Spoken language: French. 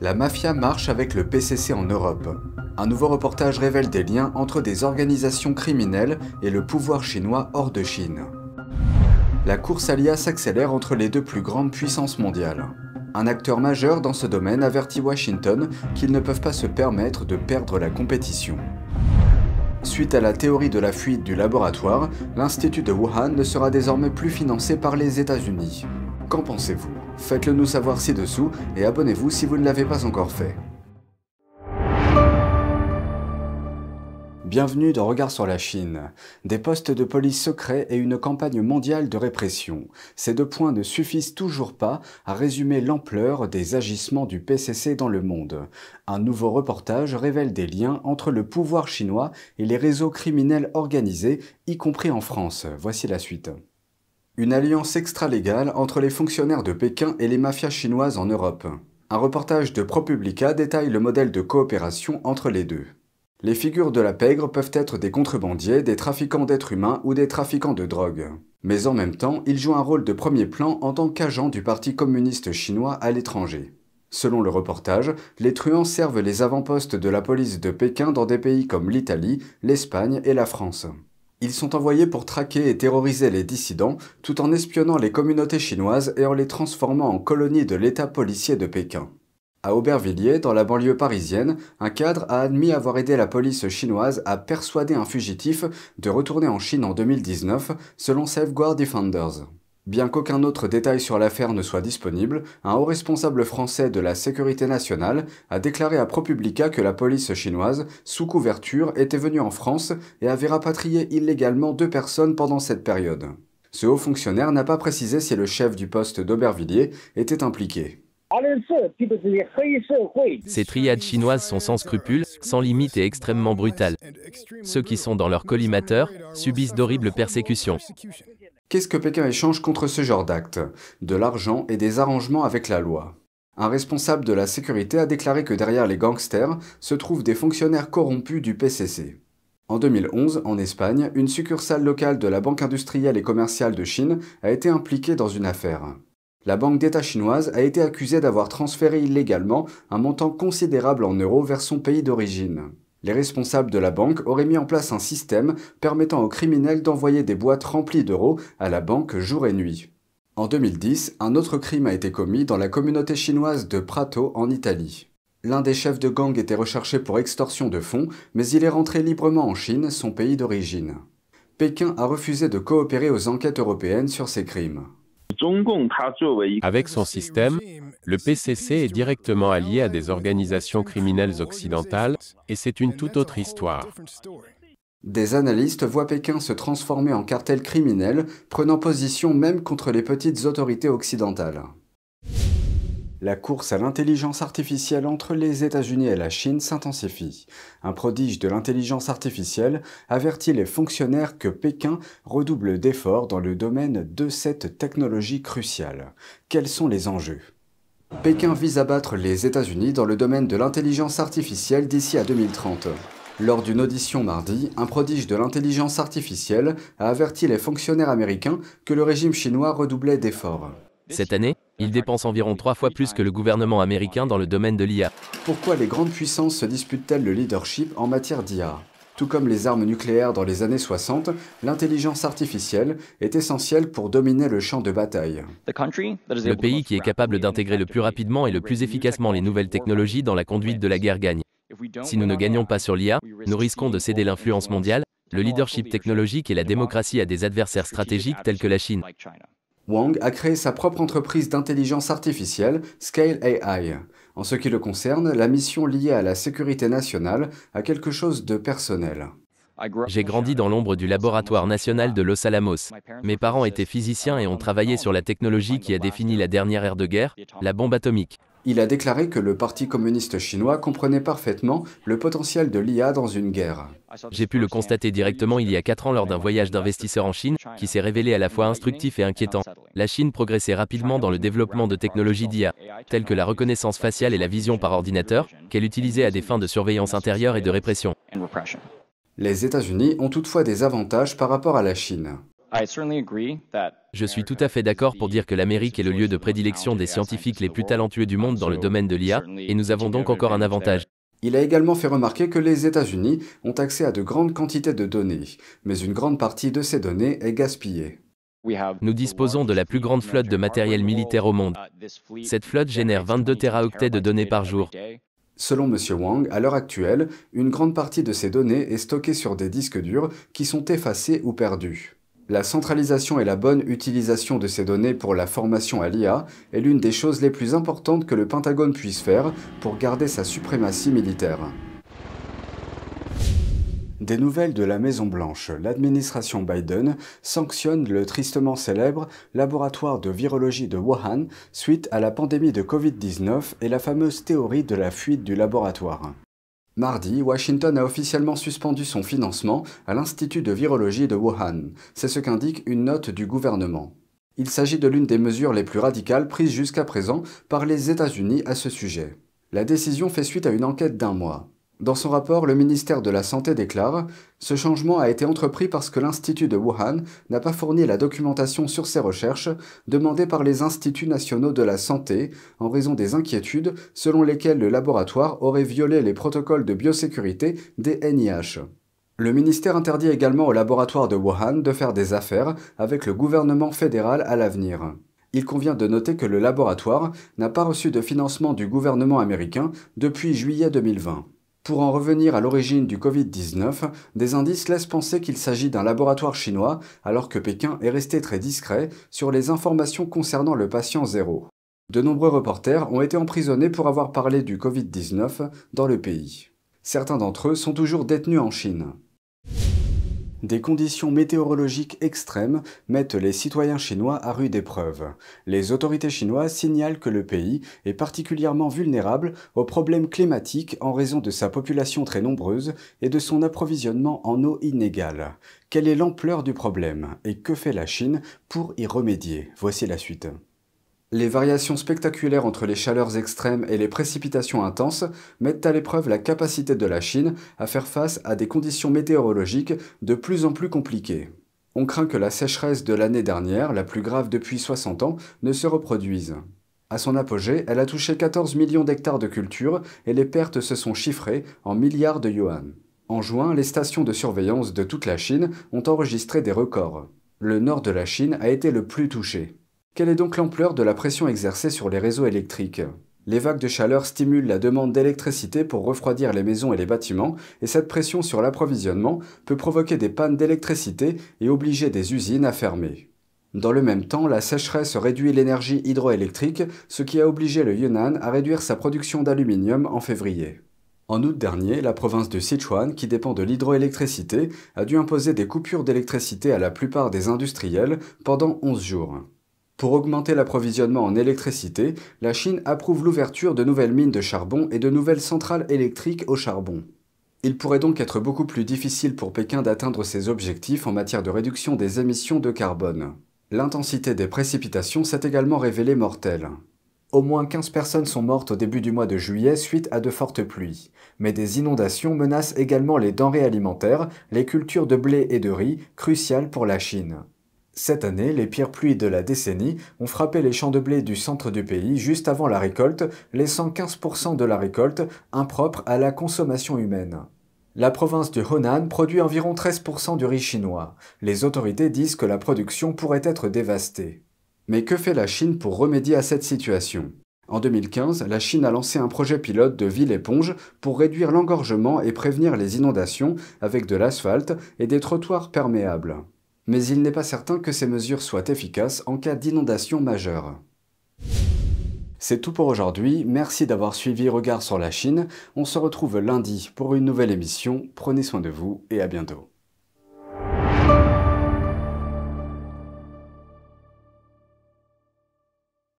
La mafia marche avec le PCC en Europe. Un nouveau reportage révèle des liens entre des organisations criminelles et le pouvoir chinois hors de Chine. La course à s'accélère entre les deux plus grandes puissances mondiales. Un acteur majeur dans ce domaine avertit Washington qu'ils ne peuvent pas se permettre de perdre la compétition. Suite à la théorie de la fuite du laboratoire, l'Institut de Wuhan ne sera désormais plus financé par les États-Unis. Qu'en pensez-vous? Faites-le nous savoir ci-dessous et abonnez-vous si vous ne l'avez pas encore fait. Bienvenue dans Regard sur la Chine. Des postes de police secrets et une campagne mondiale de répression. Ces deux points ne suffisent toujours pas à résumer l'ampleur des agissements du PCC dans le monde. Un nouveau reportage révèle des liens entre le pouvoir chinois et les réseaux criminels organisés, y compris en France. Voici la suite. Une alliance extra-légale entre les fonctionnaires de Pékin et les mafias chinoises en Europe. Un reportage de ProPublica détaille le modèle de coopération entre les deux. Les figures de la pègre peuvent être des contrebandiers, des trafiquants d'êtres humains ou des trafiquants de drogue. Mais en même temps, ils jouent un rôle de premier plan en tant qu'agents du Parti communiste chinois à l'étranger. Selon le reportage, les truands servent les avant-postes de la police de Pékin dans des pays comme l'Italie, l'Espagne et la France. Ils sont envoyés pour traquer et terroriser les dissidents tout en espionnant les communautés chinoises et en les transformant en colonies de l'État policier de Pékin. À Aubervilliers, dans la banlieue parisienne, un cadre a admis avoir aidé la police chinoise à persuader un fugitif de retourner en Chine en 2019, selon Safeguard Defenders. Bien qu'aucun autre détail sur l'affaire ne soit disponible, un haut responsable français de la sécurité nationale a déclaré à ProPublica que la police chinoise, sous couverture, était venue en France et avait rapatrié illégalement deux personnes pendant cette période. Ce haut fonctionnaire n'a pas précisé si le chef du poste d'Aubervilliers était impliqué. Ces triades chinoises sont sans scrupules, sans limite et extrêmement brutales. Ceux qui sont dans leur collimateur subissent d'horribles persécutions. Qu'est-ce que Pékin échange contre ce genre d'actes? De l'argent et des arrangements avec la loi. Un responsable de la sécurité a déclaré que derrière les gangsters se trouvent des fonctionnaires corrompus du PCC. En 2011, en Espagne, une succursale locale de la Banque industrielle et commerciale de Chine a été impliquée dans une affaire. La banque d'État chinoise a été accusée d'avoir transféré illégalement un montant considérable en euros vers son pays d'origine. Les responsables de la banque auraient mis en place un système permettant aux criminels d'envoyer des boîtes remplies d'euros à la banque jour et nuit. En 2010, un autre crime a été commis dans la communauté chinoise de Prato en Italie. L'un des chefs de gang était recherché pour extorsion de fonds, mais il est rentré librement en Chine, son pays d'origine. Pékin a refusé de coopérer aux enquêtes européennes sur ces crimes. Avec son système, le PCC est directement allié à des organisations criminelles occidentales, et c'est une toute autre histoire. Des analystes voient Pékin se transformer en cartel criminel, prenant position même contre les petites autorités occidentales. La course à l'intelligence artificielle entre les États-Unis et la Chine s'intensifie. Un prodige de l'intelligence artificielle avertit les fonctionnaires que Pékin redouble d'efforts dans le domaine de cette technologie cruciale. Quels sont les enjeux? Pékin vise à battre les États-Unis dans le domaine de l'intelligence artificielle d'ici à 2030. Lors d'une audition mardi, un prodige de l'intelligence artificielle a averti les fonctionnaires américains que le régime chinois redoublait d'efforts. Cette année, il dépense environ trois fois plus que le gouvernement américain dans le domaine de l'IA. Pourquoi les grandes puissances se disputent-elles le leadership en matière d'IA tout comme les armes nucléaires dans les années 60, l'intelligence artificielle est essentielle pour dominer le champ de bataille. Le pays qui est capable d'intégrer le plus rapidement et le plus efficacement les nouvelles technologies dans la conduite de la guerre gagne. Si nous ne gagnons pas sur l'IA, nous risquons de céder l'influence mondiale, le leadership technologique et la démocratie à des adversaires stratégiques tels que la Chine. Wang a créé sa propre entreprise d'intelligence artificielle, Scale AI. En ce qui le concerne, la mission liée à la sécurité nationale a quelque chose de personnel. J'ai grandi dans l'ombre du laboratoire national de Los Alamos. Mes parents étaient physiciens et ont travaillé sur la technologie qui a défini la dernière ère de guerre, la bombe atomique. Il a déclaré que le Parti communiste chinois comprenait parfaitement le potentiel de l'IA dans une guerre. J'ai pu le constater directement il y a 4 ans lors d'un voyage d'investisseurs en Chine, qui s'est révélé à la fois instructif et inquiétant. La Chine progressait rapidement dans le développement de technologies d'IA, telles que la reconnaissance faciale et la vision par ordinateur, qu'elle utilisait à des fins de surveillance intérieure et de répression. Les États-Unis ont toutefois des avantages par rapport à la Chine. Je suis tout à fait d'accord pour dire que l'Amérique est le lieu de prédilection des scientifiques les plus talentueux du monde dans le domaine de l'IA, et nous avons donc encore un avantage. Il a également fait remarquer que les États-Unis ont accès à de grandes quantités de données, mais une grande partie de ces données est gaspillée. Nous disposons de la plus grande flotte de matériel militaire au monde. Cette flotte génère 22 teraoctets de données par jour. Selon M. Wang, à l'heure actuelle, une grande partie de ces données est stockée sur des disques durs qui sont effacés ou perdus. La centralisation et la bonne utilisation de ces données pour la formation à l'IA est l'une des choses les plus importantes que le Pentagone puisse faire pour garder sa suprématie militaire. Des nouvelles de la Maison-Blanche, l'administration Biden sanctionne le tristement célèbre laboratoire de virologie de Wuhan suite à la pandémie de Covid-19 et la fameuse théorie de la fuite du laboratoire. Mardi, Washington a officiellement suspendu son financement à l'Institut de virologie de Wuhan. C'est ce qu'indique une note du gouvernement. Il s'agit de l'une des mesures les plus radicales prises jusqu'à présent par les États-Unis à ce sujet. La décision fait suite à une enquête d'un mois. Dans son rapport, le ministère de la Santé déclare Ce changement a été entrepris parce que l'Institut de Wuhan n'a pas fourni la documentation sur ses recherches demandées par les Instituts nationaux de la santé en raison des inquiétudes selon lesquelles le laboratoire aurait violé les protocoles de biosécurité des NIH. Le ministère interdit également au laboratoire de Wuhan de faire des affaires avec le gouvernement fédéral à l'avenir. Il convient de noter que le laboratoire n'a pas reçu de financement du gouvernement américain depuis juillet 2020. Pour en revenir à l'origine du Covid-19, des indices laissent penser qu'il s'agit d'un laboratoire chinois, alors que Pékin est resté très discret sur les informations concernant le patient zéro. De nombreux reporters ont été emprisonnés pour avoir parlé du Covid-19 dans le pays. Certains d'entre eux sont toujours détenus en Chine. Des conditions météorologiques extrêmes mettent les citoyens chinois à rude épreuve. Les autorités chinoises signalent que le pays est particulièrement vulnérable aux problèmes climatiques en raison de sa population très nombreuse et de son approvisionnement en eau inégale. Quelle est l'ampleur du problème et que fait la Chine pour y remédier? Voici la suite. Les variations spectaculaires entre les chaleurs extrêmes et les précipitations intenses mettent à l'épreuve la capacité de la Chine à faire face à des conditions météorologiques de plus en plus compliquées. On craint que la sécheresse de l'année dernière, la plus grave depuis 60 ans, ne se reproduise. À son apogée, elle a touché 14 millions d'hectares de culture et les pertes se sont chiffrées en milliards de yuan. En juin, les stations de surveillance de toute la Chine ont enregistré des records. Le nord de la Chine a été le plus touché. Quelle est donc l'ampleur de la pression exercée sur les réseaux électriques? Les vagues de chaleur stimulent la demande d'électricité pour refroidir les maisons et les bâtiments, et cette pression sur l'approvisionnement peut provoquer des pannes d'électricité et obliger des usines à fermer. Dans le même temps, la sécheresse réduit l'énergie hydroélectrique, ce qui a obligé le Yunnan à réduire sa production d'aluminium en février. En août dernier, la province de Sichuan, qui dépend de l'hydroélectricité, a dû imposer des coupures d'électricité à la plupart des industriels pendant 11 jours. Pour augmenter l'approvisionnement en électricité, la Chine approuve l'ouverture de nouvelles mines de charbon et de nouvelles centrales électriques au charbon. Il pourrait donc être beaucoup plus difficile pour Pékin d'atteindre ses objectifs en matière de réduction des émissions de carbone. L'intensité des précipitations s'est également révélée mortelle. Au moins 15 personnes sont mortes au début du mois de juillet suite à de fortes pluies. Mais des inondations menacent également les denrées alimentaires, les cultures de blé et de riz, cruciales pour la Chine. Cette année, les pires pluies de la décennie ont frappé les champs de blé du centre du pays juste avant la récolte, laissant 15% de la récolte impropre à la consommation humaine. La province du Honan produit environ 13% du riz chinois. Les autorités disent que la production pourrait être dévastée. Mais que fait la Chine pour remédier à cette situation? En 2015, la Chine a lancé un projet pilote de ville éponge pour réduire l'engorgement et prévenir les inondations avec de l'asphalte et des trottoirs perméables mais il n'est pas certain que ces mesures soient efficaces en cas d'inondation majeure. C'est tout pour aujourd'hui, merci d'avoir suivi Regard sur la Chine, on se retrouve lundi pour une nouvelle émission, prenez soin de vous et à bientôt.